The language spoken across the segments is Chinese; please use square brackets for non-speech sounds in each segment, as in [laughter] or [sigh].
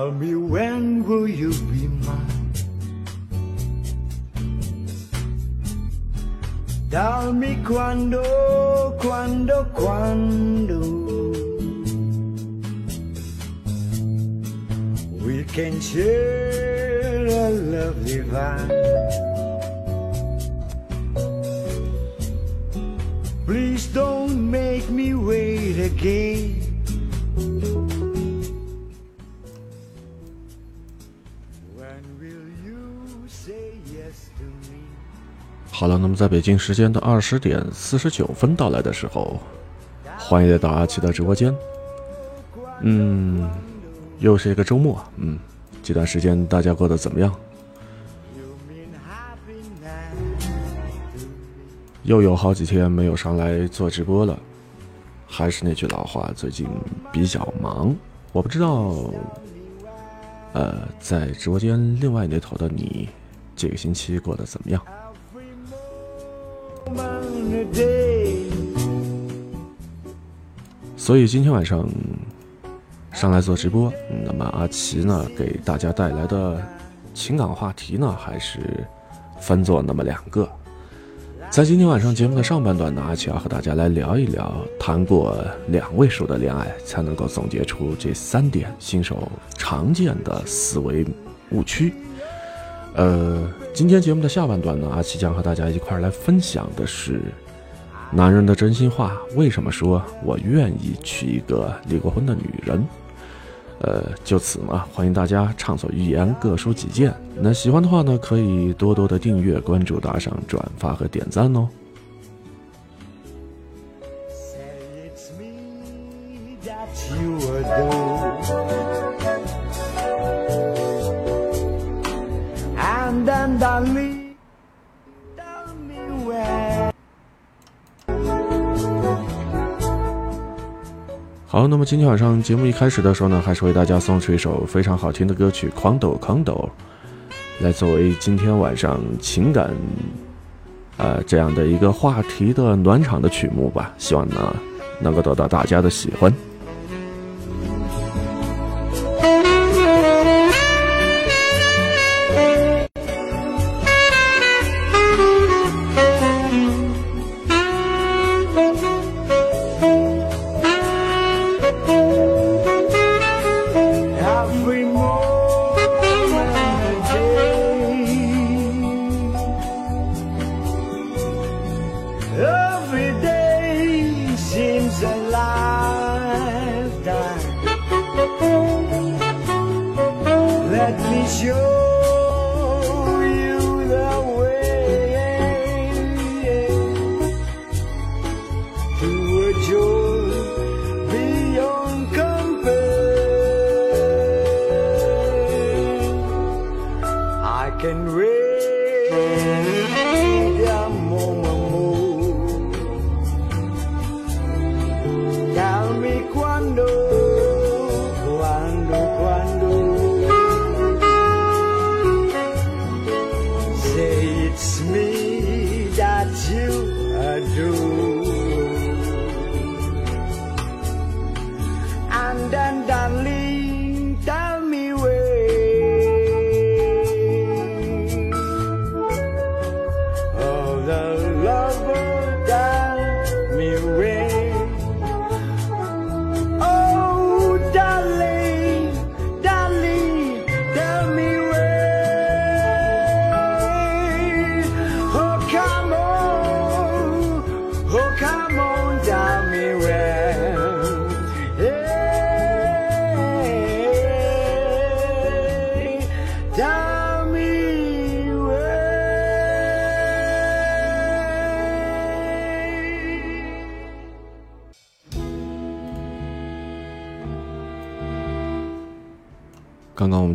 Tell me when will you be mine? Tell me quando, quando, quando we can share a lovely vibe 好了，那么在北京时间的二十点四十九分到来的时候，欢迎来到阿奇的直播间。嗯，又是一个周末，嗯，这段时间大家过得怎么样？又有好几天没有上来做直播了，还是那句老话，最近比较忙。我不知道，呃，在直播间另外那头的你，这个星期过得怎么样？所以今天晚上上来做直播，那么阿奇呢给大家带来的情感话题呢，还是分作那么两个。在今天晚上节目的上半段呢，阿奇要和大家来聊一聊谈过两位数的恋爱才能够总结出这三点新手常见的思维误区。呃，今天节目的下半段呢，阿奇将和大家一块儿来分享的是男人的真心话。为什么说我愿意娶一个离过婚的女人？呃，就此呢，欢迎大家畅所欲言，各抒己见。那喜欢的话呢，可以多多的订阅、关注、打赏、转发和点赞哦。今天晚上节目一开始的时候呢，还是为大家送出一首非常好听的歌曲《狂抖狂抖》，来作为今天晚上情感，呃这样的一个话题的暖场的曲目吧。希望呢能够得到大家的喜欢。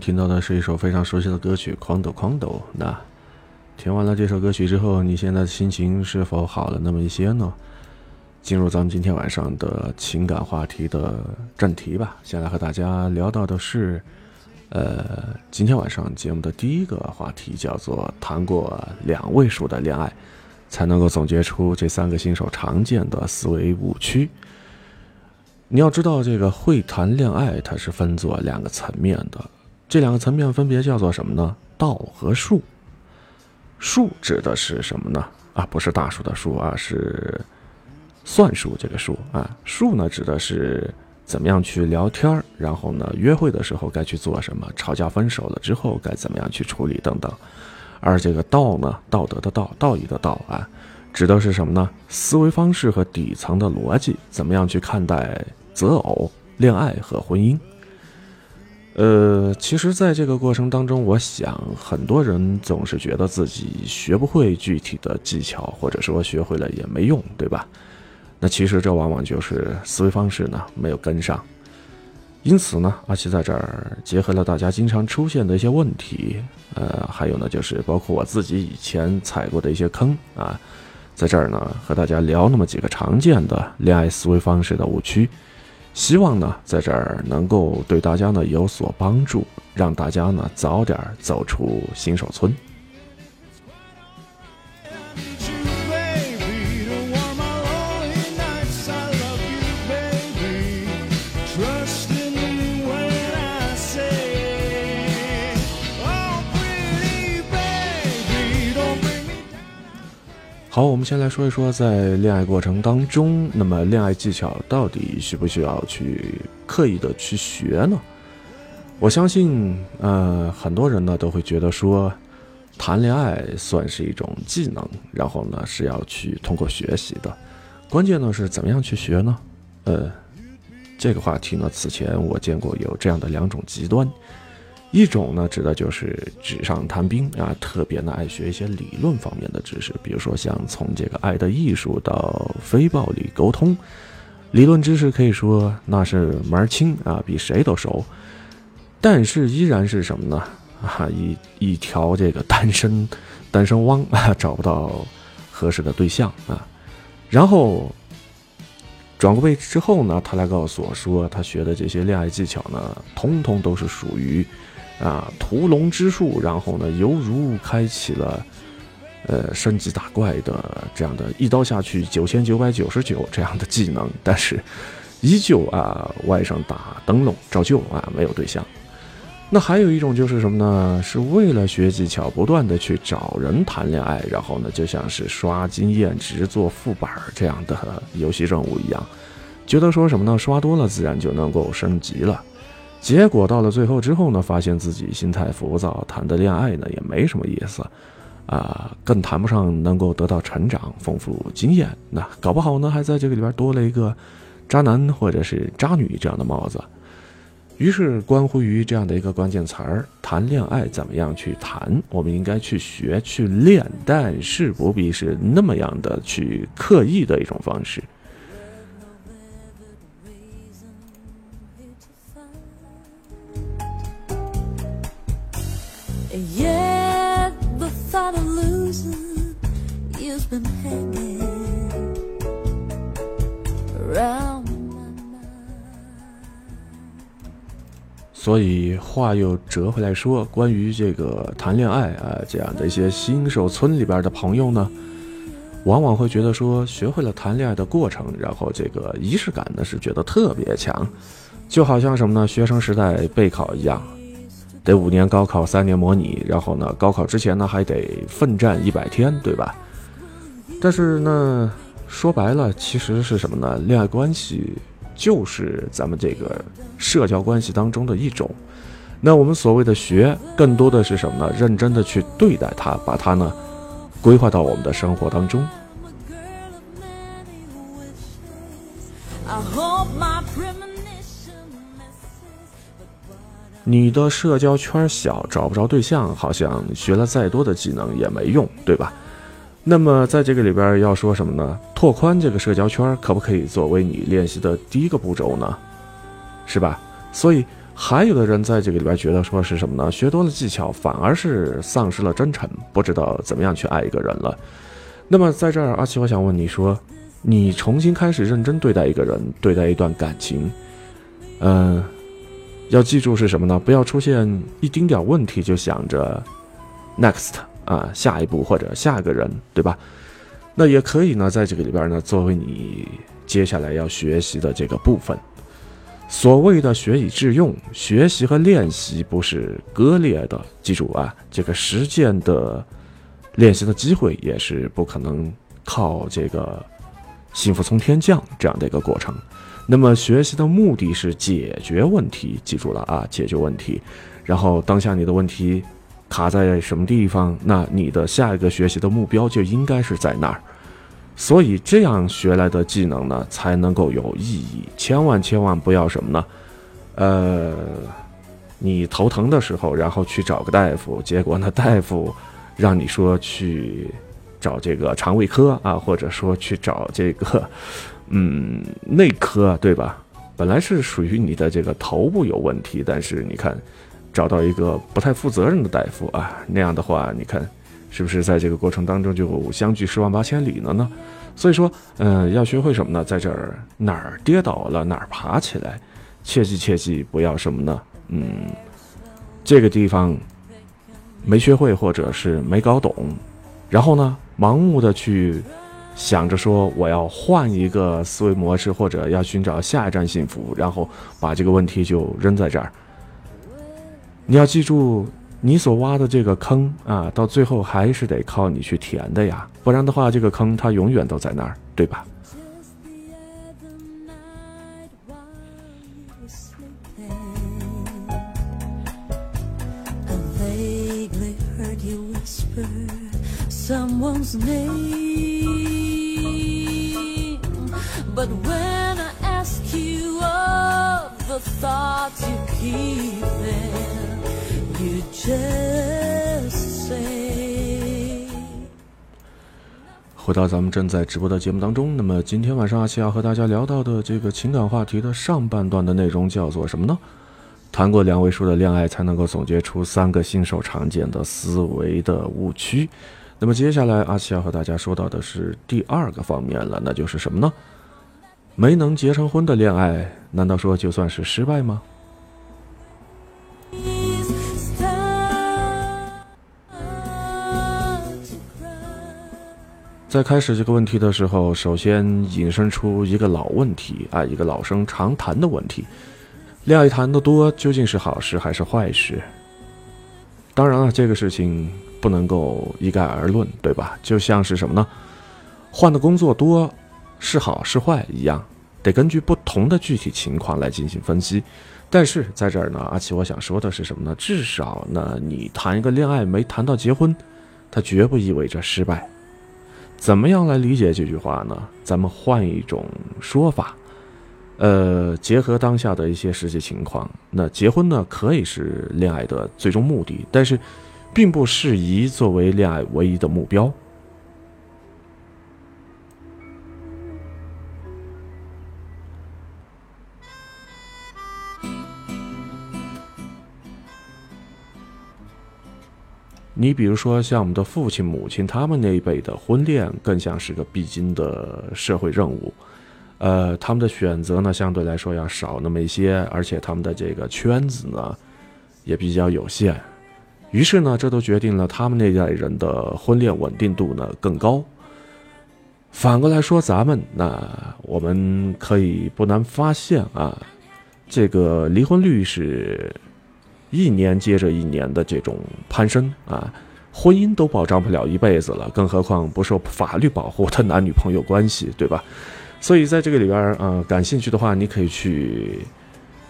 听到的是一首非常熟悉的歌曲《狂抖狂抖》。那听完了这首歌曲之后，你现在的心情是否好了那么一些呢？进入咱们今天晚上的情感话题的正题吧。先来和大家聊到的是，呃，今天晚上节目的第一个话题叫做谈过两位数的恋爱，才能够总结出这三个新手常见的思维误区。你要知道，这个会谈恋爱，它是分作两个层面的，这两个层面分别叫做什么呢？道和术。术指的是什么呢？啊，不是大树的树啊，是算术这个术啊。术呢，指的是怎么样去聊天然后呢，约会的时候该去做什么，吵架分手了之后该怎么样去处理等等。而这个道呢，道德的道，道义的道啊。指的是什么呢？思维方式和底层的逻辑，怎么样去看待择偶、恋爱和婚姻？呃，其实，在这个过程当中，我想很多人总是觉得自己学不会具体的技巧，或者说学会了也没用，对吧？那其实这往往就是思维方式呢没有跟上。因此呢，阿奇在这儿结合了大家经常出现的一些问题，呃，还有呢，就是包括我自己以前踩过的一些坑啊。在这儿呢，和大家聊那么几个常见的恋爱思维方式的误区，希望呢，在这儿能够对大家呢有所帮助，让大家呢早点走出新手村。好，我们先来说一说，在恋爱过程当中，那么恋爱技巧到底需不需要去刻意的去学呢？我相信，呃，很多人呢都会觉得说，谈恋爱算是一种技能，然后呢是要去通过学习的。关键呢是怎么样去学呢？呃，这个话题呢，此前我见过有这样的两种极端。一种呢，指的就是纸上谈兵啊，特别呢爱学一些理论方面的知识，比如说像从这个爱的艺术到非暴力沟通，理论知识可以说那是门儿清啊，比谁都熟。但是依然是什么呢？啊，一一条这个单身单身汪啊，找不到合适的对象啊。然后转过背之后呢，他来告诉我说，他学的这些恋爱技巧呢，通通都是属于。啊，屠龙之术，然后呢，犹如开启了，呃，升级打怪的这样的一刀下去九千九百九十九这样的技能，但是依旧啊，外甥打灯笼照旧啊，没有对象。那还有一种就是什么呢？是为了学技巧，不断的去找人谈恋爱，然后呢，就像是刷经验值做副本这样的游戏任务一样，觉得说什么呢？刷多了自然就能够升级了。结果到了最后之后呢，发现自己心态浮躁，谈的恋爱呢也没什么意思，啊，更谈不上能够得到成长、丰富经验。那搞不好呢，还在这个里边多了一个渣男或者是渣女这样的帽子。于是，关乎于这样的一个关键词儿，谈恋爱怎么样去谈？我们应该去学、去练，但是不必是那么样的去刻意的一种方式。所以话又折回来说，关于这个谈恋爱啊，这样的一些新手村里边的朋友呢，往往会觉得说，学会了谈恋爱的过程，然后这个仪式感呢是觉得特别强，就好像什么呢？学生时代备考一样，得五年高考，三年模拟，然后呢，高考之前呢还得奋战一百天，对吧？但是呢，说白了，其实是什么呢？恋爱关系。就是咱们这个社交关系当中的一种，那我们所谓的学，更多的是什么呢？认真的去对待它，把它呢规划到我们的生活当中。你的社交圈小，找不着对象，好像学了再多的技能也没用，对吧？那么在这个里边要说什么呢？拓宽这个社交圈可不可以作为你练习的第一个步骤呢？是吧？所以还有的人在这个里边觉得说是什么呢？学多了技巧反而是丧失了真诚，不知道怎么样去爱一个人了。那么在这儿，阿奇我想问你说，你重新开始认真对待一个人，对待一段感情，嗯，要记住是什么呢？不要出现一丁点问题就想着 next。啊，下一步或者下一个人，对吧？那也可以呢，在这个里边呢，作为你接下来要学习的这个部分。所谓的学以致用，学习和练习不是割裂的。记住啊，这个实践的练习的机会也是不可能靠这个幸福从天降这样的一个过程。那么学习的目的是解决问题，记住了啊，解决问题。然后当下你的问题卡在什么地方，那你的下一个学习的目标就应该是在那儿。所以这样学来的技能呢，才能够有意义。千万千万不要什么呢？呃，你头疼的时候，然后去找个大夫，结果呢，大夫让你说去找这个肠胃科啊，或者说去找这个嗯内科，对吧？本来是属于你的这个头部有问题，但是你看找到一个不太负责任的大夫啊，那样的话，你看。是不是在这个过程当中就相距十万八千里了呢？所以说，嗯，要学会什么呢？在这儿哪儿跌倒了哪儿爬起来，切记切记不要什么呢？嗯，这个地方没学会或者是没搞懂，然后呢，盲目的去想着说我要换一个思维模式或者要寻找下一站幸福，然后把这个问题就扔在这儿。你要记住。你所挖的这个坑啊，到最后还是得靠你去填的呀，不然的话，这个坑它永远都在那儿，对吧？but when i ask you of the thought you keep there？回到咱们正在直播的节目当中，那么今天晚上阿七要和大家聊到的这个情感话题的上半段的内容叫做什么呢？谈过两位数的恋爱才能够总结出三个新手常见的思维的误区。那么接下来阿七要和大家说到的是第二个方面了，那就是什么呢？没能结成婚的恋爱，难道说就算是失败吗？在开始这个问题的时候，首先引申出一个老问题啊，一个老生常谈的问题：恋爱谈的多究竟是好事还是坏事？当然了，这个事情不能够一概而论，对吧？就像是什么呢？换的工作多是好是坏一样，得根据不同的具体情况来进行分析。但是在这儿呢，阿奇，我想说的是什么呢？至少呢，你谈一个恋爱没谈到结婚，它绝不意味着失败。怎么样来理解这句话呢？咱们换一种说法，呃，结合当下的一些实际情况，那结婚呢可以是恋爱的最终目的，但是，并不适宜作为恋爱唯一的目标。你比如说，像我们的父亲、母亲，他们那一辈的婚恋，更像是个必经的社会任务。呃，他们的选择呢，相对来说要少那么一些，而且他们的这个圈子呢，也比较有限。于是呢，这都决定了他们那代人的婚恋稳定度呢更高。反过来说，咱们那我们可以不难发现啊，这个离婚率是。一年接着一年的这种攀升啊，婚姻都保障不了一辈子了，更何况不受法律保护的男女朋友关系，对吧？所以在这个里边儿，感兴趣的话，你可以去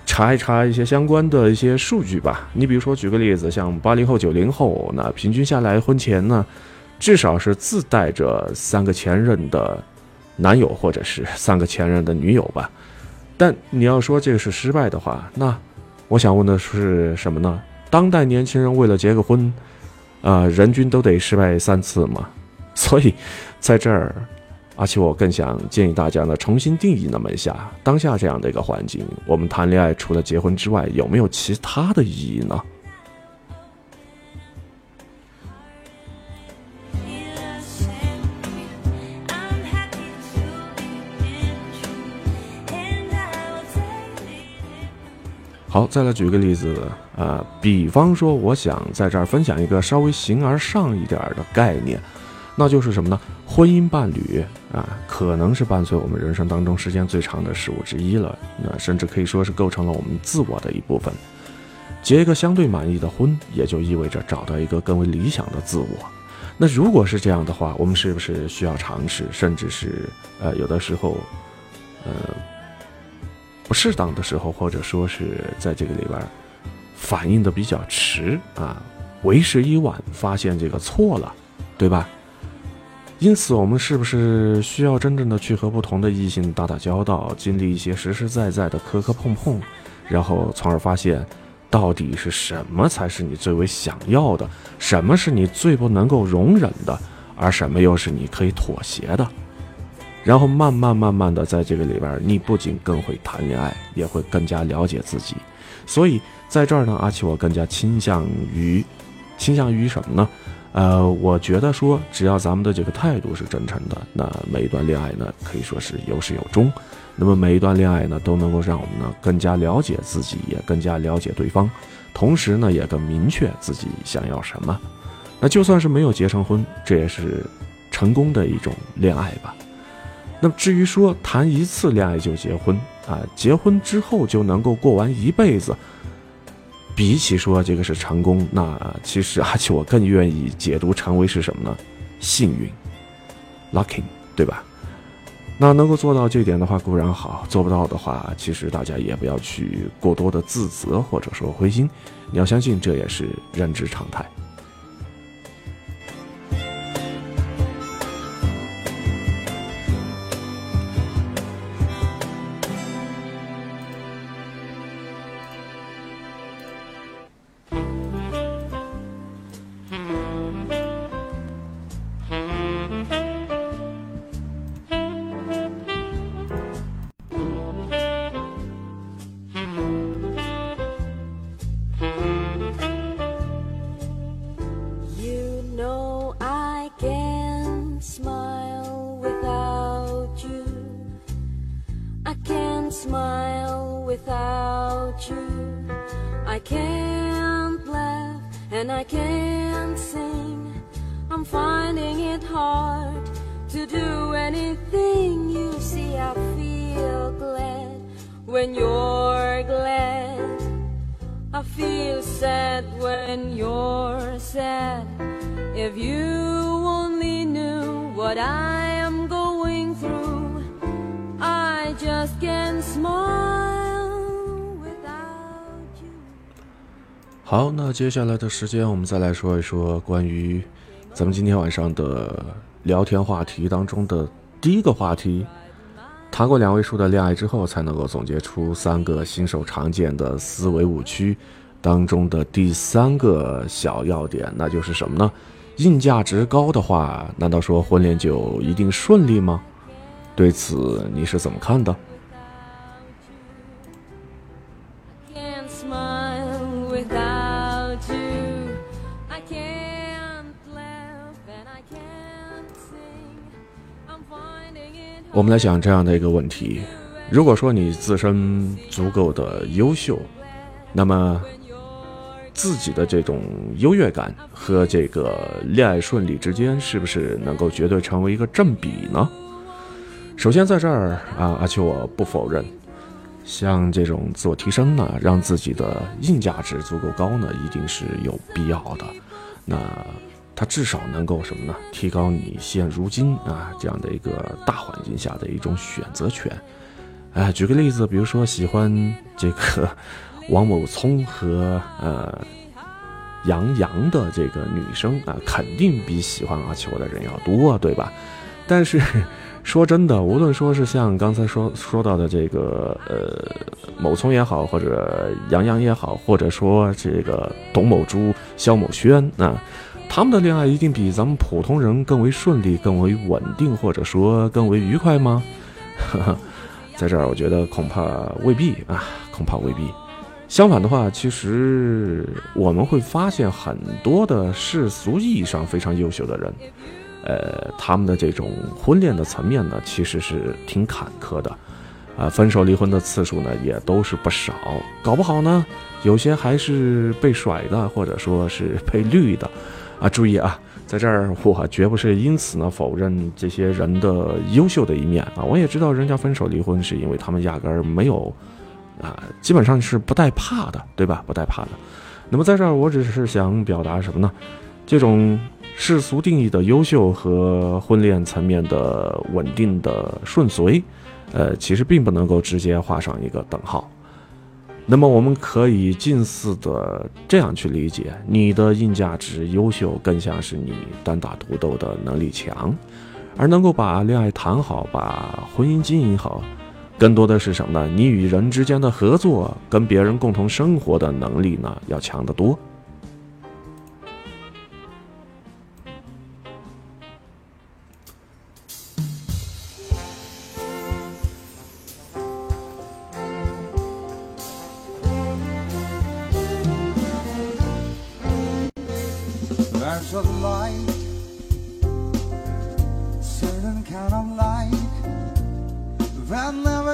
查一查一些相关的一些数据吧。你比如说，举个例子，像八零后、九零后，那平均下来婚前呢，至少是自带着三个前任的男友或者是三个前任的女友吧。但你要说这个是失败的话，那。我想问的是什么呢？当代年轻人为了结个婚，呃，人均都得失败三次嘛？[laughs] 所以，在这儿，而且我更想建议大家呢，重新定义那么一下，当下这样的一个环境，我们谈恋爱除了结婚之外，有没有其他的意义呢？好，再来举个例子，呃，比方说，我想在这儿分享一个稍微形而上一点的概念，那就是什么呢？婚姻伴侣啊，可能是伴随我们人生当中时间最长的事物之一了。那甚至可以说是构成了我们自我的一部分。结一个相对满意的婚，也就意味着找到一个更为理想的自我。那如果是这样的话，我们是不是需要尝试，甚至是呃有的时候，呃不适当的时候，或者说是在这个里边反应的比较迟啊，为时已晚，发现这个错了，对吧？因此，我们是不是需要真正的去和不同的异性打打交道，经历一些实实在在的磕磕碰碰，然后从而发现，到底是什么才是你最为想要的，什么是你最不能够容忍的，而什么又是你可以妥协的？然后慢慢慢慢的在这个里边，你不仅更会谈恋爱，也会更加了解自己。所以在这儿呢，阿奇我更加倾向于，倾向于什么呢？呃，我觉得说，只要咱们的这个态度是真诚的，那每一段恋爱呢，可以说是有始有终。那么每一段恋爱呢，都能够让我们呢更加了解自己，也更加了解对方，同时呢，也更明确自己想要什么。那就算是没有结成婚，这也是成功的一种恋爱吧。那么至于说谈一次恋爱就结婚啊，结婚之后就能够过完一辈子。比起说这个是成功，那其实而且我更愿意解读成为是什么呢？幸运，lucky，对吧？那能够做到这点的话固然好，做不到的话，其实大家也不要去过多的自责或者说灰心，你要相信这也是人之常态。without you. I can't laugh and I can't sing. I'm finding it hard to do anything. You see, I feel glad when you're glad. I feel sad when you're sad. If you only knew what I am going through, I just can't smile. 好，那接下来的时间，我们再来说一说关于咱们今天晚上的聊天话题当中的第一个话题：谈过两位数的恋爱之后，才能够总结出三个新手常见的思维误区当中的第三个小要点，那就是什么呢？硬价值高的话，难道说婚恋就一定顺利吗？对此你是怎么看的？我们来想这样的一个问题：如果说你自身足够的优秀，那么自己的这种优越感和这个恋爱顺利之间，是不是能够绝对成为一个正比呢？首先，在这儿啊，而且我不否认，像这种自我提升呢，让自己的硬价值足够高呢，一定是有必要的。那。它至少能够什么呢？提高你现如今啊这样的一个大环境下的一种选择权。哎，举个例子，比如说喜欢这个 [laughs] 王某聪和呃杨洋的这个女生啊，肯定比喜欢阿秋的人要多，对吧？但是说真的，无论说是像刚才说说到的这个呃某聪也好，或者杨洋也好，或者说这个董某珠、肖某轩啊。他们的恋爱一定比咱们普通人更为顺利、更为稳定，或者说更为愉快吗？[laughs] 在这儿，我觉得恐怕未必啊，恐怕未必。相反的话，其实我们会发现很多的世俗意义上非常优秀的人，呃，他们的这种婚恋的层面呢，其实是挺坎坷的，啊，分手离婚的次数呢也都是不少，搞不好呢，有些还是被甩的，或者说是被绿的。啊，注意啊，在这儿我绝不是因此呢否认这些人的优秀的一面啊，我也知道人家分手离婚是因为他们压根儿没有啊，基本上是不带怕的，对吧？不带怕的。那么在这儿我只是想表达什么呢？这种世俗定义的优秀和婚恋层面的稳定的顺遂，呃，其实并不能够直接画上一个等号。那么我们可以近似的这样去理解：你的硬价值优秀，更像是你单打独斗的能力强；而能够把恋爱谈好，把婚姻经营好，更多的是什么呢？你与人之间的合作，跟别人共同生活的能力呢，要强得多。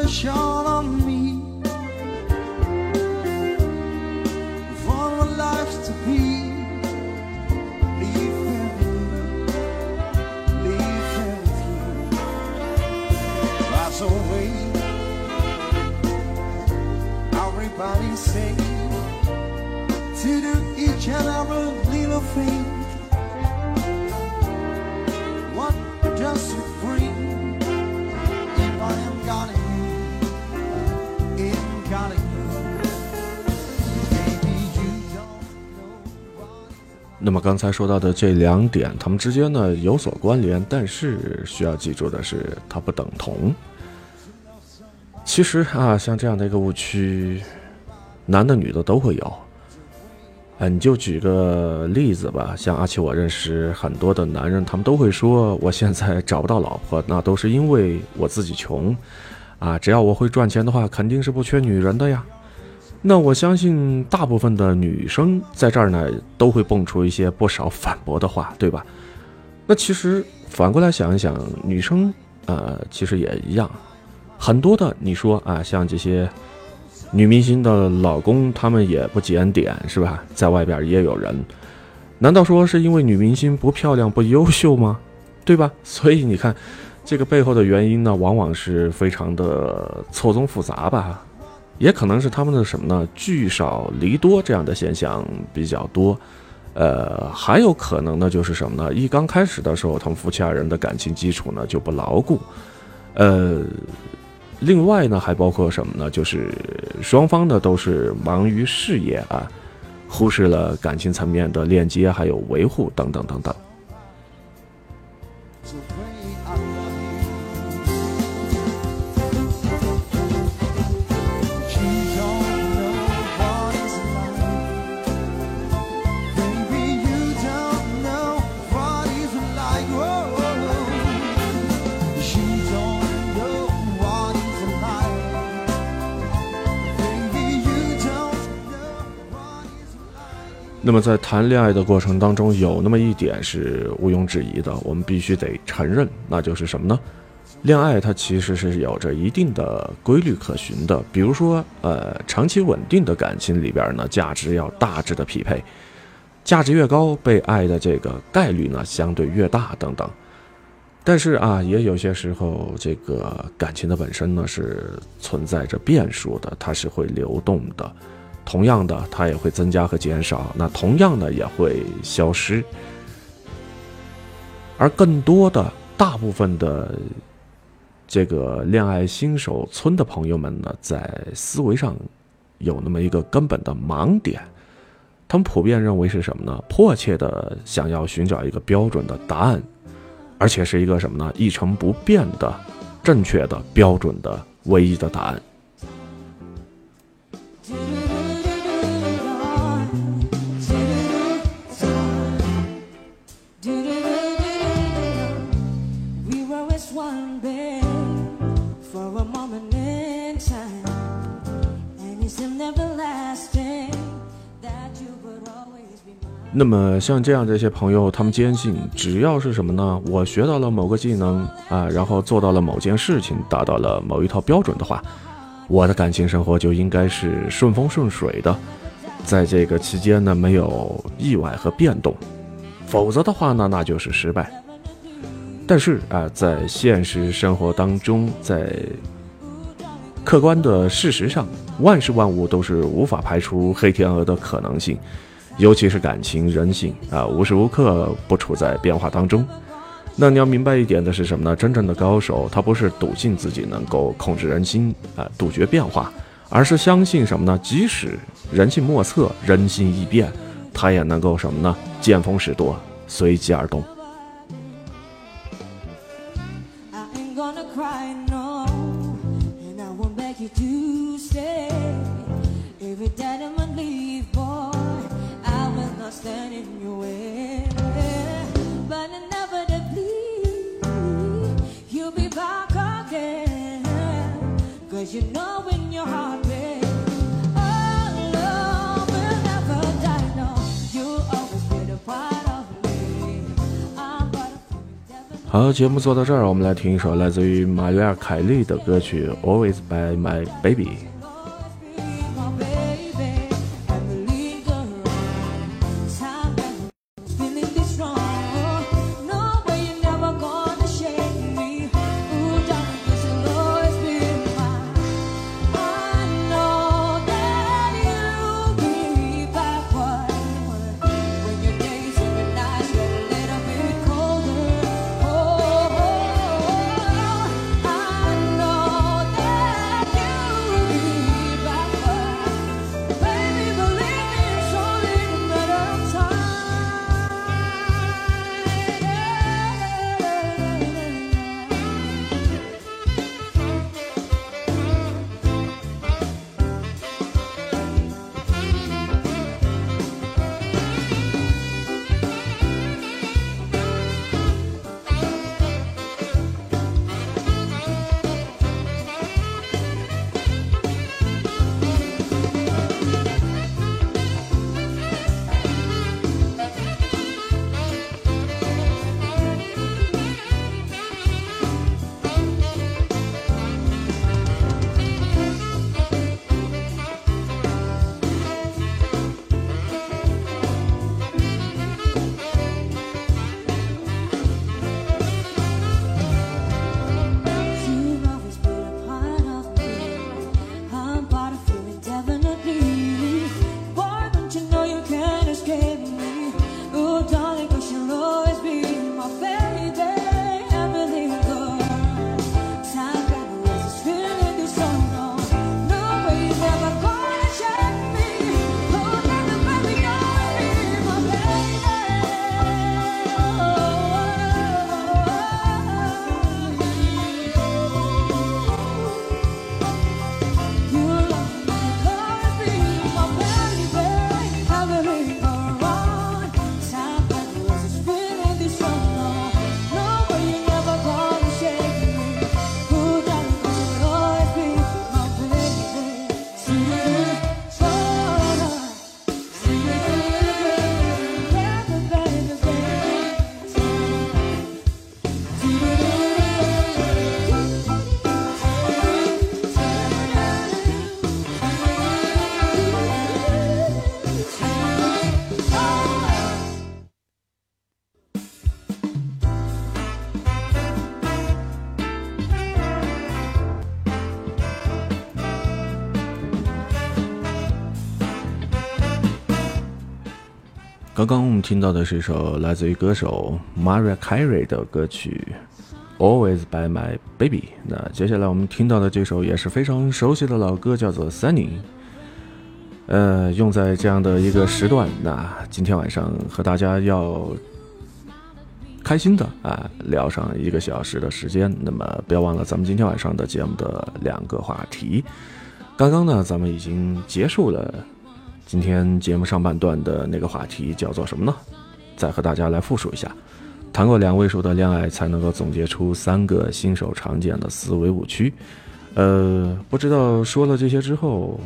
Shone on me. For my life to be. That's. Everybody say to do each and every little thing. 那么刚才说到的这两点，它们之间呢有所关联，但是需要记住的是，它不等同。其实啊，像这样的一个误区，男的女的都会有。啊，你就举个例子吧，像阿奇，我认识很多的男人，他们都会说，我现在找不到老婆，那都是因为我自己穷，啊，只要我会赚钱的话，肯定是不缺女人的呀。那我相信大部分的女生在这儿呢，都会蹦出一些不少反驳的话，对吧？那其实反过来想一想，女生呃，其实也一样，很多的你说啊，像这些女明星的老公，他们也不检点，是吧？在外边也有人，难道说是因为女明星不漂亮、不优秀吗？对吧？[laughs] 所以你看，这个背后的原因呢，往往是非常的错综复杂吧。也可能是他们的什么呢？聚少离多这样的现象比较多，呃，还有可能呢，就是什么呢？一刚开始的时候，他们夫妻二人的感情基础呢就不牢固，呃，另外呢还包括什么呢？就是双方呢都是忙于事业啊，忽视了感情层面的链接还有维护等等等等。那么在谈恋爱的过程当中，有那么一点是毋庸置疑的，我们必须得承认，那就是什么呢？恋爱它其实是有着一定的规律可循的，比如说，呃，长期稳定的感情里边呢，价值要大致的匹配，价值越高，被爱的这个概率呢相对越大，等等。但是啊，也有些时候，这个感情的本身呢是存在着变数的，它是会流动的。同样的，它也会增加和减少，那同样的也会消失。而更多的、大部分的这个恋爱新手村的朋友们呢，在思维上有那么一个根本的盲点，他们普遍认为是什么呢？迫切的想要寻找一个标准的答案，而且是一个什么呢？一成不变的、正确的、标准的、唯一的答案。那么像这样这些朋友，他们坚信，只要是什么呢？我学到了某个技能啊，然后做到了某件事情，达到了某一套标准的话，我的感情生活就应该是顺风顺水的，在这个期间呢，没有意外和变动。否则的话呢，那就是失败。但是啊，在现实生活当中，在客观的事实上，万事万物都是无法排除黑天鹅的可能性，尤其是感情、人性啊，无时无刻不处在变化当中。那你要明白一点的是什么呢？真正的高手，他不是笃信自己能够控制人心啊，杜绝变化，而是相信什么呢？即使人性莫测，人心易变，他也能够什么呢？见风使舵，随机而动。好，节目做到这儿，我们来听一首来自于玛丽亚·凯莉的歌曲《Always by My Baby》。刚刚我们听到的是一首来自于歌手 Mariah Carey 的歌曲《Always by My Baby》。那接下来我们听到的这首也是非常熟悉的老歌，叫做《Sunny》。呃，用在这样的一个时段，那今天晚上和大家要开心的啊聊上一个小时的时间。那么不要忘了咱们今天晚上的节目的两个话题。刚刚呢，咱们已经结束了今天节目上半段的那个话题，叫做什么呢？再和大家来复述一下：谈过两位数的恋爱，才能够总结出三个新手常见的思维误区。呃，不知道说了这些之后，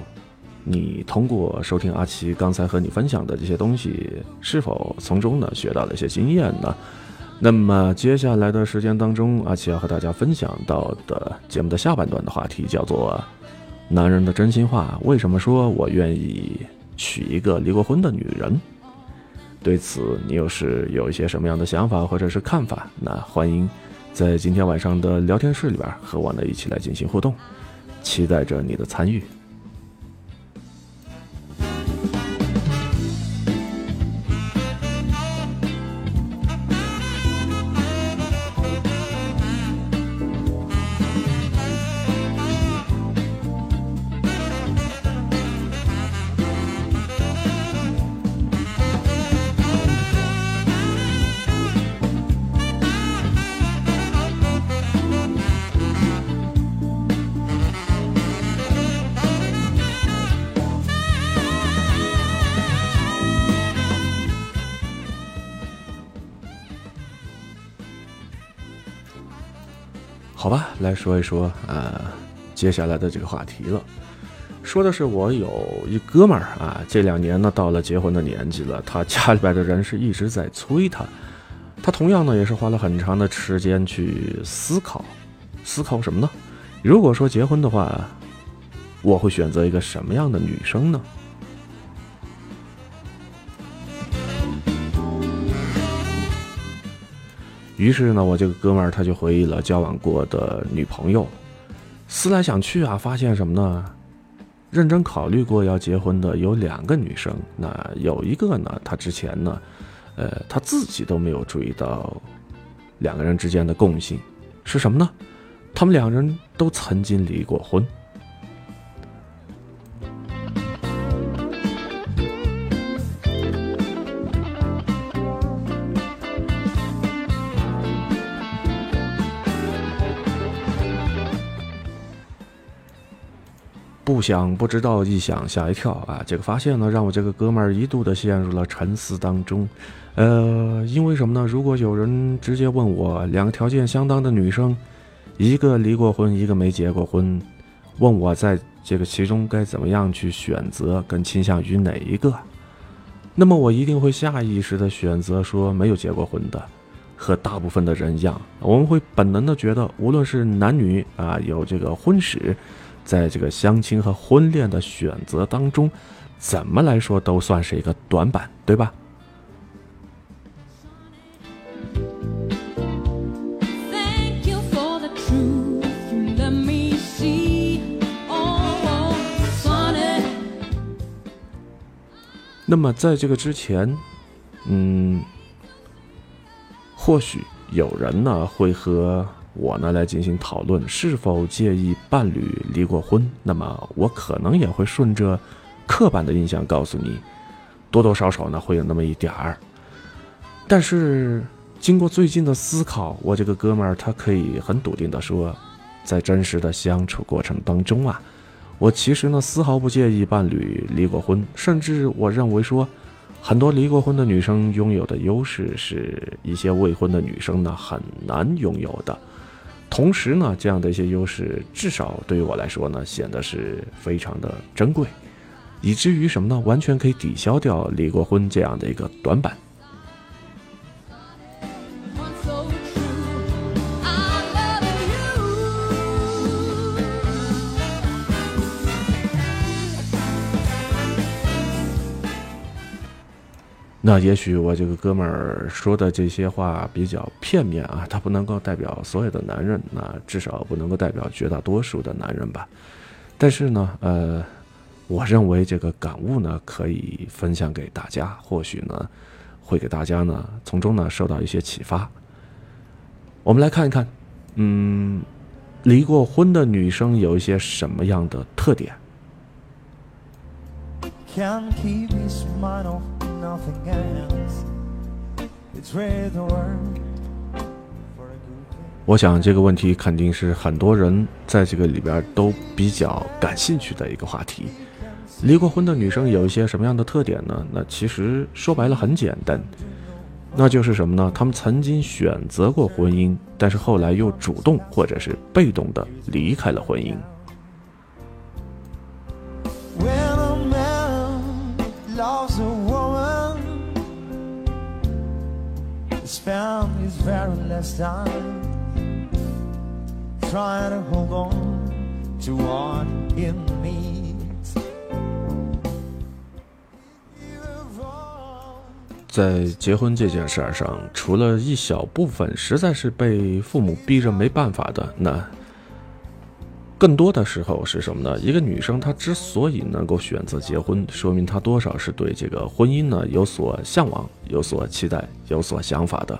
你通过收听阿奇刚才和你分享的这些东西，是否从中呢学到了一些经验呢？那么接下来的时间当中，阿奇要和大家分享到的节目的下半段的话题叫做“男人的真心话”。为什么说我愿意娶一个离过婚的女人？对此你又是有一些什么样的想法或者是看法？那欢迎在今天晚上的聊天室里边和我呢一起来进行互动，期待着你的参与。说一说啊，接下来的这个话题了。说的是我有一哥们儿啊，这两年呢到了结婚的年纪了，他家里边的人是一直在催他，他同样呢也是花了很长的时间去思考，思考什么呢？如果说结婚的话，我会选择一个什么样的女生呢？于是呢，我这个哥们儿他就回忆了交往过的女朋友，思来想去啊，发现什么呢？认真考虑过要结婚的有两个女生，那有一个呢，他之前呢，呃，他自己都没有注意到两个人之间的共性是什么呢？他们两人都曾经离过婚。不想不知道，一想吓一跳啊！这个发现呢，让我这个哥们儿一度的陷入了沉思当中。呃，因为什么呢？如果有人直接问我，两个条件相当的女生，一个离过婚，一个没结过婚，问我在这个其中该怎么样去选择，更倾向于哪一个？那么我一定会下意识的选择说没有结过婚的。和大部分的人一样，我们会本能的觉得，无论是男女啊，有这个婚史。在这个相亲和婚恋的选择当中，怎么来说都算是一个短板，对吧. Oh. 那么在这个之前，嗯，或许有人呢会和我呢来进行讨论，是否介意伴侣离过婚？那么我可能也会顺着刻板的印象告诉你，多多少少呢会有那么一点儿。但是经过最近的思考，我这个哥们儿他可以很笃定的说，在真实的相处过程当中啊，我其实呢丝毫不介意伴侣离过婚，甚至我认为说，很多离过婚的女生拥有的优势是一些未婚的女生呢很难拥有的。同时呢，这样的一些优势，至少对于我来说呢，显得是非常的珍贵，以至于什么呢？完全可以抵消掉离过婚这样的一个短板。那也许我这个哥们儿说的这些话比较片面啊，他不能够代表所有的男人，那至少不能够代表绝大多数的男人吧。但是呢，呃，我认为这个感悟呢，可以分享给大家，或许呢，会给大家呢从中呢受到一些启发。我们来看一看，嗯，离过婚的女生有一些什么样的特点？can keep his mind off nothing else. It's where the word for a good 我想这个问题肯定是很多人在这个里边都比较感兴趣的一个话题。离过婚的女生有一些什么样的特点呢？那其实说白了很简单，那就是什么呢？她们曾经选择过婚姻，但是后来又主动或者是被动的离开了婚姻。When a man loves a he spends his very last time trying to hold on to what he needs. 在结婚这件事儿上，除了一小部分实在是被父母逼着没办法的，那更多的时候是什么呢？一个女生她之所以能够选择结婚，说明她多少是对这个婚姻呢有所向往、有所期待、有所想法的。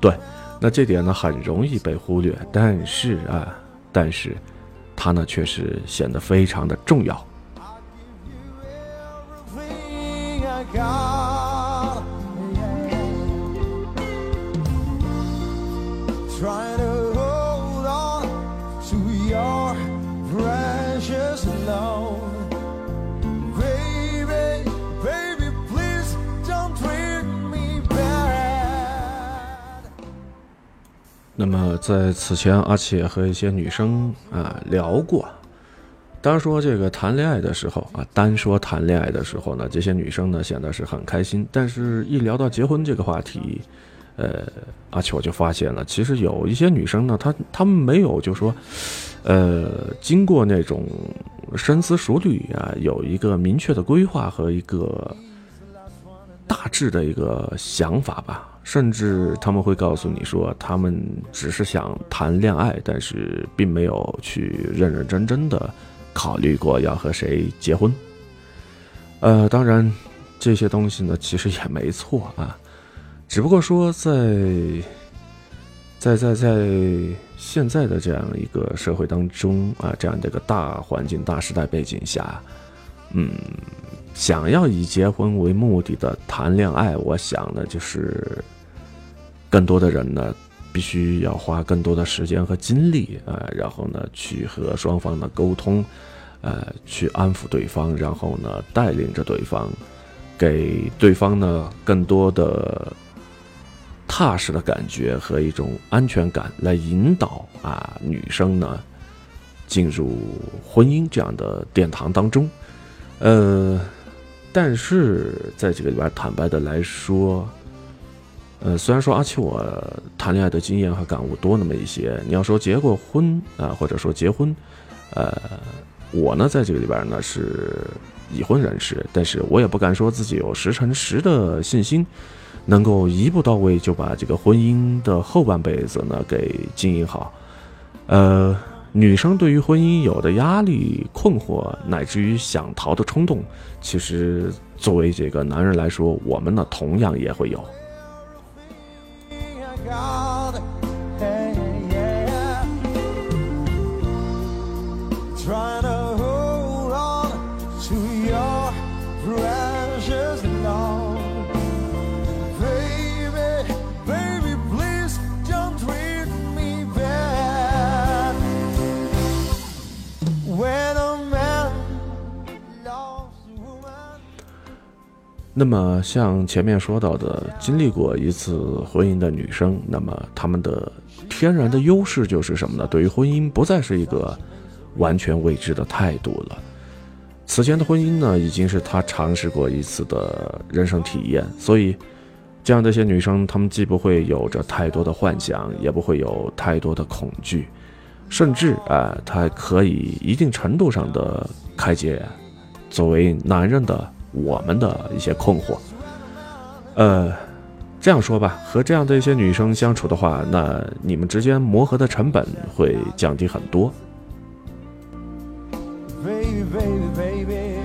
对，那这点呢很容易被忽略，但是啊，但是她呢却是显得非常的重要。那么在此前，阿奇也和一些女生啊聊过。当说这个谈恋爱的时候啊，单说谈恋爱的时候呢，这些女生呢显得是很开心，但是一聊到结婚这个话题，呃，阿奇我就发现了，其实有一些女生呢，她她们没有就说，呃，经过那种深思熟虑啊，有一个明确的规划和一个大致的一个想法吧，甚至他们会告诉你说，他们只是想谈恋爱，但是并没有去认认真真的考虑过要和谁结婚。呃，当然这些东西呢，其实也没错啊，只不过说在在在在现在的这样一个社会当中啊，这样的一个大环境、大时代背景下，嗯，想要以结婚为目的的谈恋爱，我想呢，就是更多的人呢，必须要花更多的时间和精力啊、呃然后呢，去和双方的沟通，呃，去安抚对方，然后呢，带领着对方，给对方呢更多的踏实的感觉和一种安全感，来引导啊女生呢进入婚姻这样的殿堂当中。呃，但是在这个里边，坦白的来说，呃，虽然说阿七我谈恋爱的经验和感悟多那么一些，你要说结过婚啊、或者说结婚，呃，我呢在这个里边呢是已婚人士，但是我也不敢说自己有十成十的信心，能够一步到位就把这个婚姻的后半辈子呢给经营好。呃，女生对于婚姻有的压力、困惑，乃至于想逃的冲动，其实作为这个男人来说，我们呢同样也会有。God. Hey, yeah. Try 那么，像前面说到的，经历过一次婚姻的女生，那么她们的天然的优势就是什么呢？对于婚姻不再是一个完全未知的态度了。此前的婚姻呢，已经是她尝试过一次的人生体验，所以这样的一些女生，她们既不会有着太多的幻想，也不会有太多的恐惧，甚至啊、她还可以一定程度上的开解作为男人的我们的一些困惑。呃，这样说吧，和这样的一些女生相处的话，那你们之间磨合的成本会降低很多。Baby, baby, baby.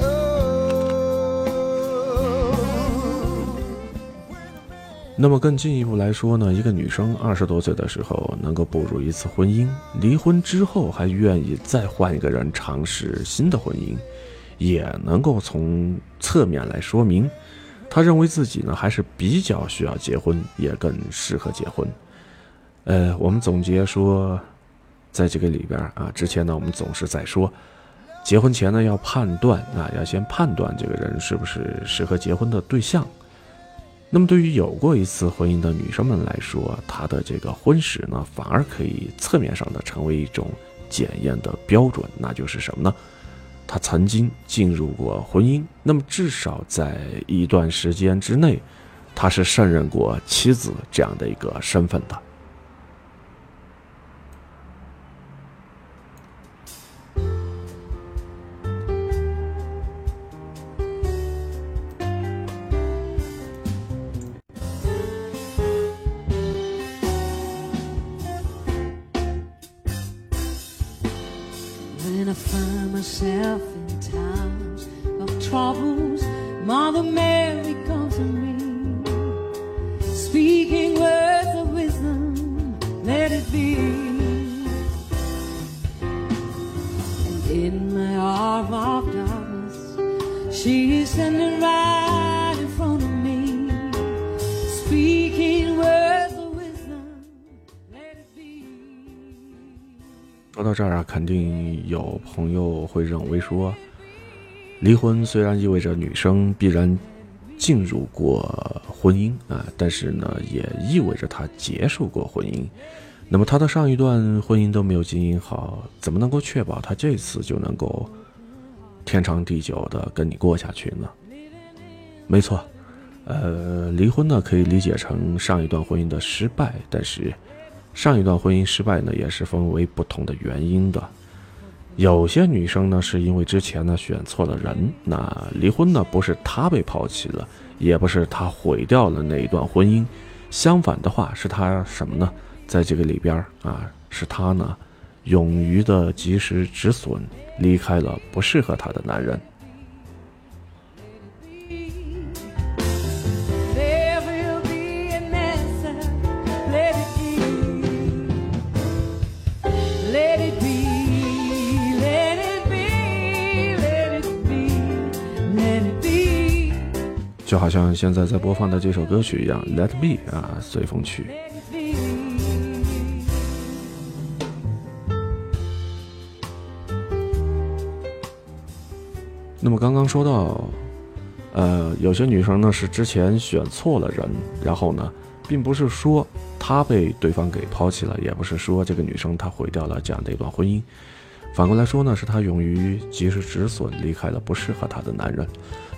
Oh. 那么更进一步来说呢，一个女生二十多岁的时候能够步入一次婚姻，离婚之后还愿意再换一个人尝试新的婚姻，也能够从侧面来说明，她认为自己呢还是比较需要结婚，也更适合结婚。呃，我们总结说，在这个里边啊，之前呢我们总是在说，结婚前呢要判断啊，要先判断这个人是不是适合结婚的对象。那么，对于有过一次婚姻的女生们来说，她的这个婚史呢，反而可以侧面上的成为一种检验的标准，那就是什么呢？他曾经进入过婚姻，那么至少在一段时间之内，他是胜任过妻子这样的一个身份的。肯定有朋友会认为说，离婚虽然意味着女生必然进入过婚姻啊，但是呢，也意味着她结束过婚姻。那么她的上一段婚姻都没有经营好，怎么能够确保她这次就能够天长地久的跟你过下去呢？没错，呃，离婚呢可以理解成上一段婚姻的失败，但是上一段婚姻失败呢也是分为不同的原因的。有些女生呢是因为之前呢选错了人，那离婚呢不是她被抛弃了，也不是她毁掉了那一段婚姻，相反的话是她什么呢？在这个里边儿啊，是她呢勇于的及时止损，离开了不适合她的男人。就好像现在在播放的这首歌曲一样，《Let me》啊，随风去。那么刚刚说到，呃，有些女生呢是之前选错了人，然后呢，并不是说她被对方给抛弃了，也不是说这个女生她毁掉了这样的一段婚姻，反过来说呢，是她勇于及时止损，离开了不适合她的男人。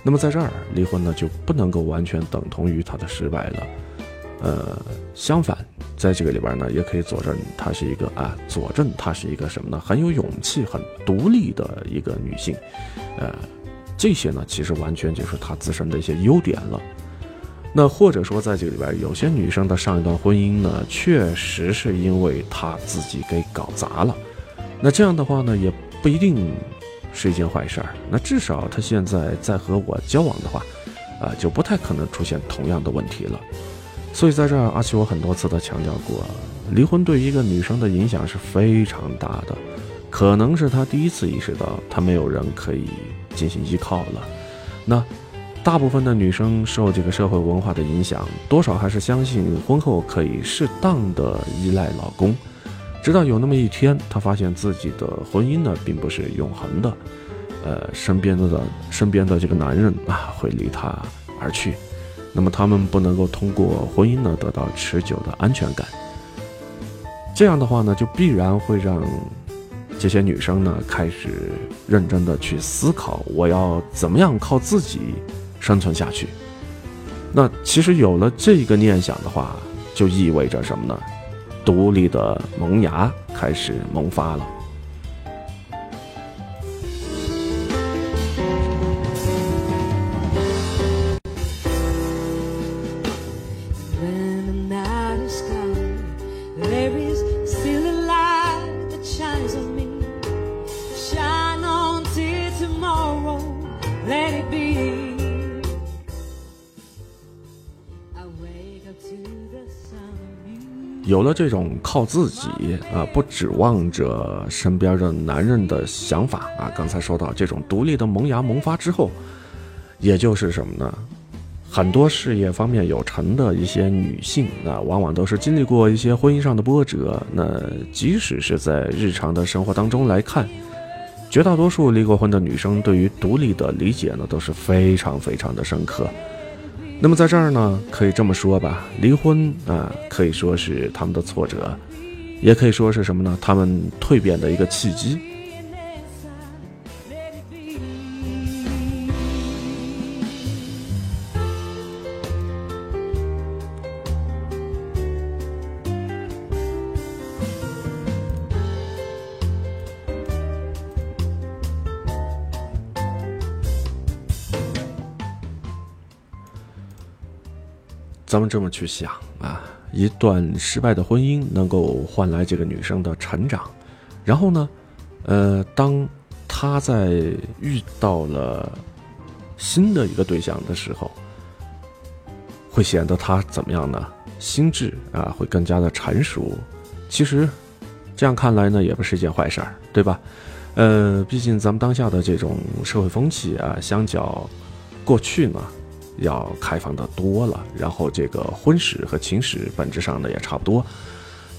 那么在这儿，离婚呢就不能够完全等同于她的失败了。呃，相反，在这个里边呢，也可以佐证她是一个啊，佐证她是一个什么呢？很有勇气、很独立的一个女性。呃，这些呢，其实完全就是她自身的一些优点了。那或者说，在这个里边，有些女生的上一段婚姻呢，确实是因为她自己给搞砸了。那这样的话呢，也不一定是一件坏事儿。那至少她现在在和我交往的话，啊、就不太可能出现同样的问题了。所以在这儿，阿奇我很多次的强调过，离婚对于一个女生的影响是非常大的。可能是她第一次意识到她没有人可以进行依靠了。那大部分的女生受这个社会文化的影响，多少还是相信婚后可以适当的依赖老公，直到有那么一天，她发现自己的婚姻呢并不是永恒的，呃，身边的身边的这个男人啊会离她而去，那么他们不能够通过婚姻呢得到持久的安全感。这样的话呢，就必然会让这些女生呢开始认真的去思考，我要怎么样靠自己生存下去。那其实有了这个念想的话，就意味着什么呢？独立的萌芽开始萌发了。这种靠自己啊，不指望着身边的男人的想法啊，刚才说到这种独立的萌芽萌发之后，也就是什么呢？很多事业方面有成的一些女性，那往往都是经历过一些婚姻上的波折。那即使是在日常的生活当中来看，绝大多数离过婚的女生对于独立的理解呢，都是非常非常的深刻。那么在这儿呢，可以这么说吧，离婚啊，可以说是他们的挫折，也可以说是什么呢？他们蜕变的一个契机。咱们这么去想啊，一段失败的婚姻能够换来这个女生的成长，然后呢，呃，当她在遇到了新的一个对象的时候，会显得他怎么样呢？心智啊，会更加的成熟。其实这样看来呢，也不是一件坏事儿，对吧？呃，毕竟咱们当下的这种社会风气啊，相较过去呢，要开放的多了。然后这个婚史和情史本质上呢也差不多，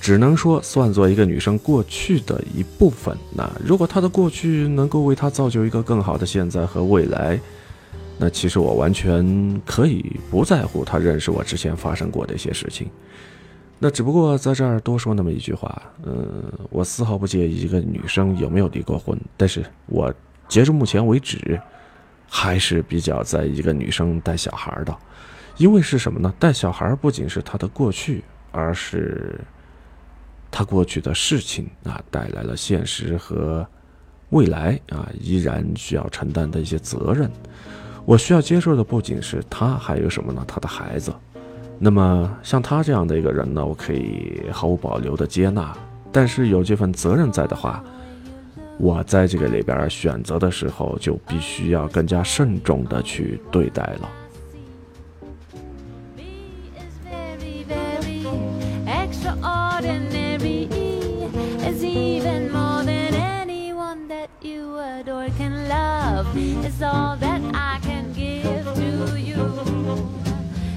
只能说算作一个女生过去的一部分。那如果她的过去能够为她造就一个更好的现在和未来，那其实我完全可以不在乎她认识我之前发生过的一些事情。那只不过在这儿多说那么一句话，嗯，我丝毫不介意一个女生有没有离过婚，但是我截至目前为止，还是比较在一个女生带小孩的，因为是什么呢？带小孩不仅是她的过去，而是她过去的事情啊带来了现实和未来啊依然需要承担的一些责任。我需要接受的不仅是她，还有什么呢？她的孩子。那么像他这样的一个人呢，我可以毫无保留的接纳，但是有这份责任在的话，我在这个里边选择的时候就必须要更加慎重的去对待了。B is very, very extraordinary. It's even more than anyone that you adore can love. It's all that I can give to you.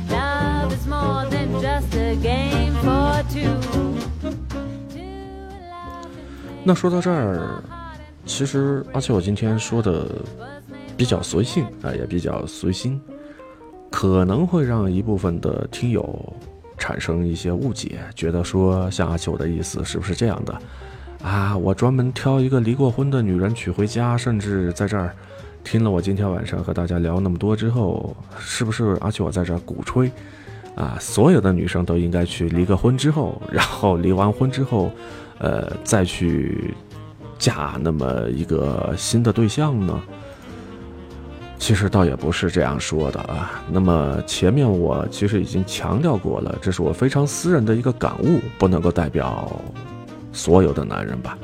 Love is more than just a game for two. Two love 那说到这儿，其实而且我今天说的比较随性啊，也比较随心，可能会让一部分的听友产生一些误解，觉得说像阿秋的意思是不是这样的啊？我专门挑一个离过婚的女人娶回家，甚至在这儿听了我今天晚上和大家聊那么多之后，是不是阿秋我在这儿鼓吹？啊，所有的女生都应该去离个婚之后，然后离完婚之后，呃，再去嫁那么一个新的对象呢？其实倒也不是这样说的啊。那么前面我其实已经强调过了，这是我非常私人的一个感悟，不能够代表所有的男人吧。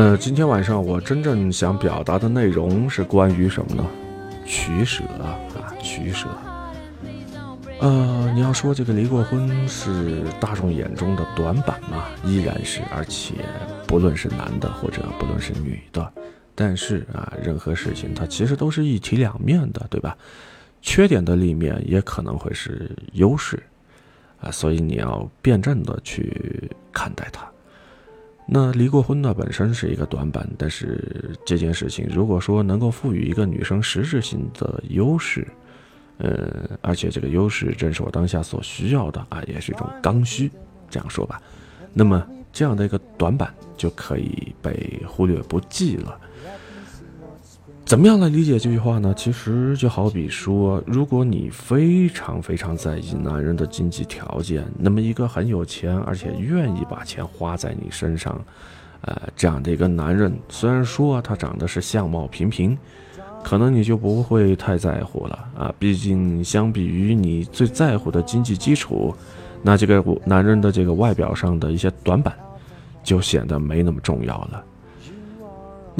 呃今天晚上我真正想表达的内容是关于什么呢？取舍啊，取舍。呃，你要说这个离过婚是大众眼中的短板嘛，依然是，而且不论是男的或者不论是女的，但是啊，任何事情它其实都是一体两面的，对吧？缺点的立面也可能会是优势，啊，所以你要辩证的去看待它。那离过婚呢，本身是一个短板，但是这件事情如果说能够赋予一个女生实质性的优势，呃，而且这个优势正是我当下所需要的啊，也是一种刚需，这样说吧。那么这样的一个短板就可以被忽略不计了。怎么样来理解这句话呢？其实就好比说，如果你非常非常在意男人的经济条件，那么一个很有钱而且愿意把钱花在你身上，呃，这样的一个男人，虽然说他长得是相貌平平，可能你就不会太在乎了啊。毕竟相比于你最在乎的经济基础，那这个男人的这个外表上的一些短板，就显得没那么重要了。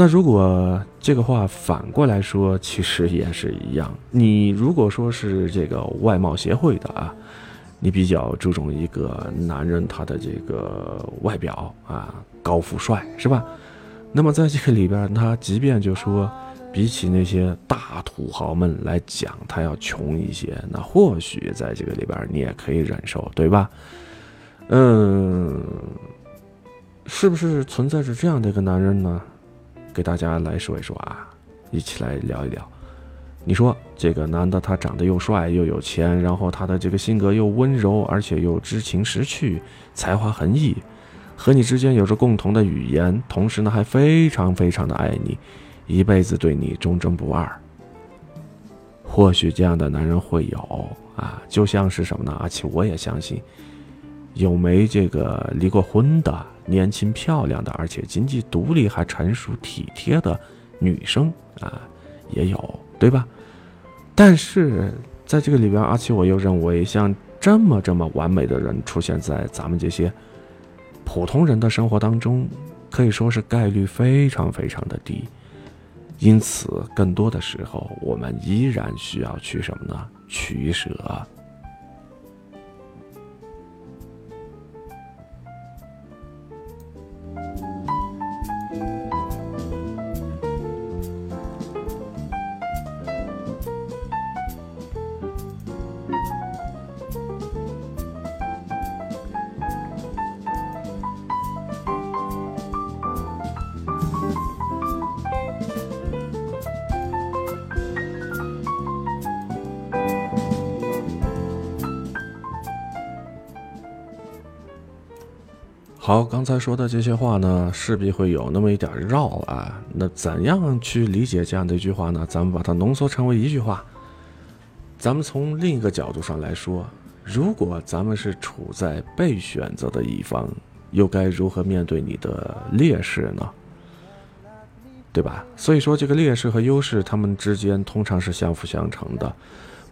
那如果这个话反过来说，其实也是一样。你如果说是这个外貌协会的啊，你比较注重一个男人他的这个外表啊，高富帅是吧？那么在这个里边，他即便就说比起那些大土豪们来讲，他要穷一些，那或许在这个里边你也可以忍受，对吧？嗯，是不是存在着这样的一个男人呢？给大家来说一说啊，一起来聊一聊。你说这个男的他长得又帅又有钱，然后他的这个性格又温柔，而且又知情识趣，才华横溢，和你之间有着共同的语言，同时呢还非常非常的爱你，一辈子对你忠贞不二。或许这样的男人会有啊，就像是什么呢？而且我也相信，有没这个离过婚的、年轻漂亮的，而且经济独立还成熟体贴的女生啊，也有，对吧？但是在这个里边，阿奇我又认为，像这么这么完美的人出现在咱们这些普通人的生活当中，可以说是概率非常非常的低。因此，更多的时候，我们依然需要去什么呢？取舍。好，刚才说的这些话呢，势必会有那么一点绕啊。那怎样去理解这样的一句话呢？咱们把它浓缩成为一句话。咱们从另一个角度上来说，如果咱们是处在被选择的一方，又该如何面对你的劣势呢？对吧？所以说，这个劣势和优势，他们之间通常是相辅相成的。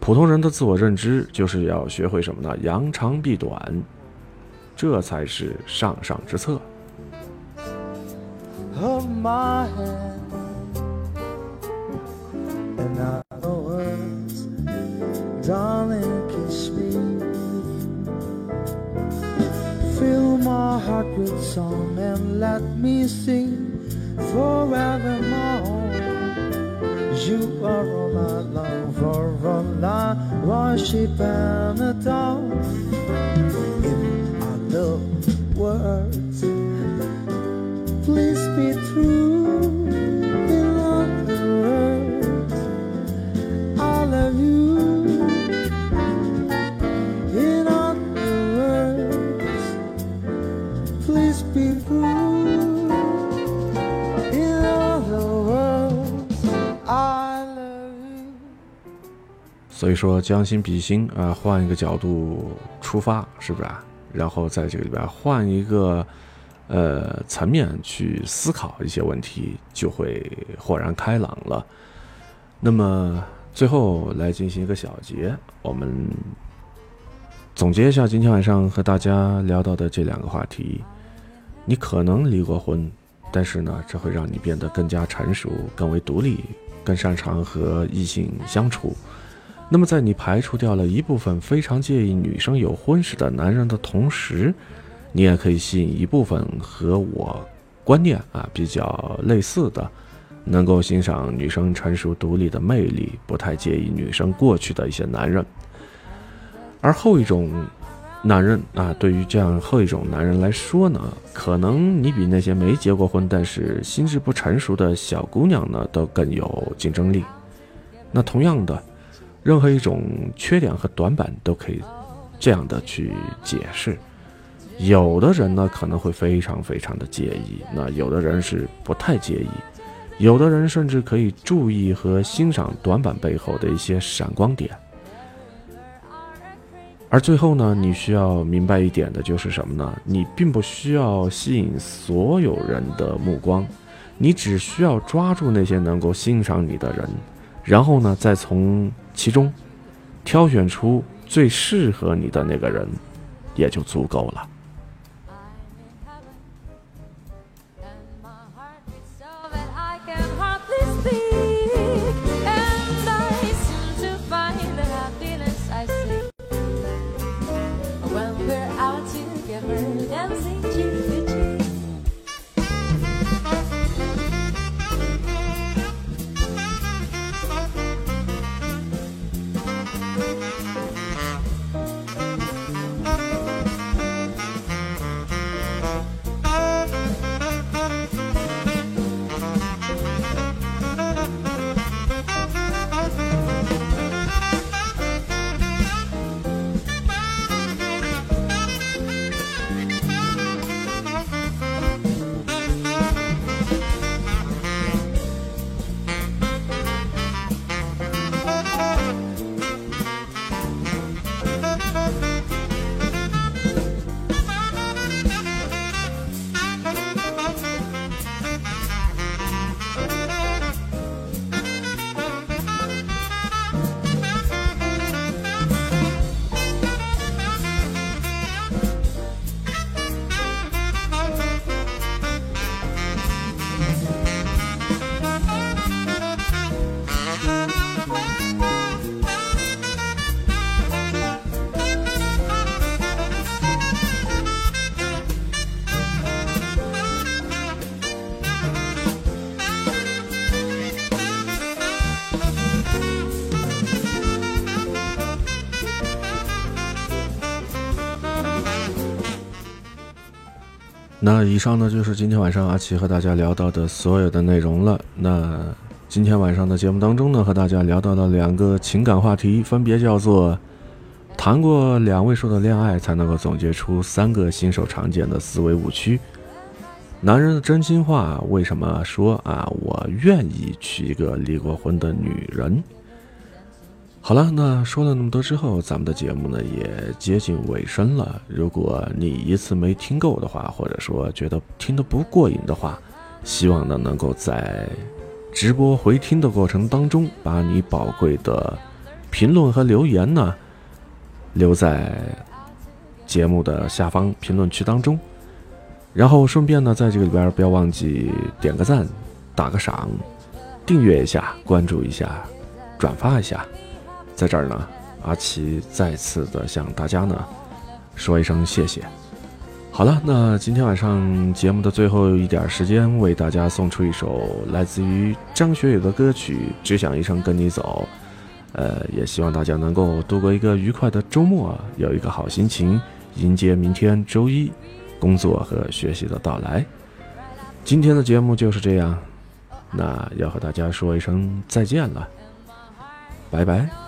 普通人的自我认知就是要学会什么呢？扬长避短。这才是上上之策。of my hand. In other words, darling, kiss me. Fill my heart with song and let me sing forevermore. You are all I long for, all I worship and adore. 所以说将心比心啊，换一个角度出发，是不是啊？然后在这个里边换一个呃层面去思考一些问题，就会豁然开朗了。那么最后来进行一个小结，我们总结一下今天晚上和大家聊到的这两个话题。你可能离过婚，但是呢，这会让你变得更加成熟、更为独立、更擅长和异性相处。那么，在你排除掉了一部分非常介意女生有婚史的男人的同时，你也可以吸引一部分和我观念啊比较类似的，能够欣赏女生成熟独立的魅力，不太介意女生过去的一些男人。而后一种男人啊，对于这样后一种男人来说呢，可能你比那些没结过婚但是心智不成熟的小姑娘呢都更有竞争力。那同样的。任何一种缺点和短板都可以这样的去解释。有的人呢可能会非常非常的介意，那有的人是不太介意，有的人甚至可以注意和欣赏短板背后的一些闪光点。而最后呢，你需要明白一点的就是什么呢？你并不需要吸引所有人的目光，你只需要抓住那些能够欣赏你的人，然后呢，再从其中挑选出最适合你的那个人，也就足够了。那以上呢就是今天晚上阿奇和大家聊到的所有的内容了。那今天晚上的节目当中呢，和大家聊到了两个情感话题，分别叫做谈过两位数的恋爱才能够总结出三个新手常见的思维误区。男人的真心话为什么说啊？我愿意娶一个离过婚的女人。好了，那说了那么多之后，咱们的节目呢也接近尾声了。如果你一次没听够的话，或者说觉得听得不过瘾的话，希望呢能够在直播回听的过程当中，把你宝贵的评论和留言呢留在节目的下方评论区当中，然后顺便呢在这个里边不要忘记点个赞、打个赏、订阅一下、关注一下、转发一下。在这儿呢，阿奇再次的向大家呢说一声谢谢。好了，那今天晚上节目的最后一点时间，为大家送出一首来自于张学友的歌曲《只想一生跟你走》。呃，也希望大家能够度过一个愉快的周末，有一个好心情，迎接明天周一工作和学习的到来。今天的节目就是这样，那要和大家说一声再见了，拜拜。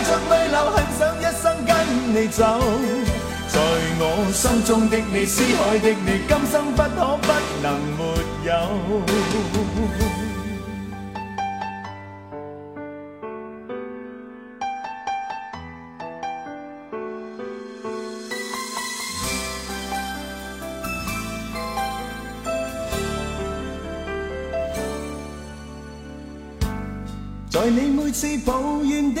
帶着泪流，很想一生跟你走。在我心中的你，思海的你，今生不可不能没有。在你每次抱怨的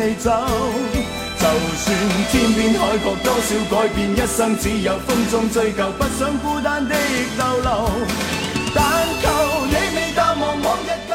你走。就算天边海角多少改变，一生只有风中追究，不想孤单的逗留。但求你未淡忘往日。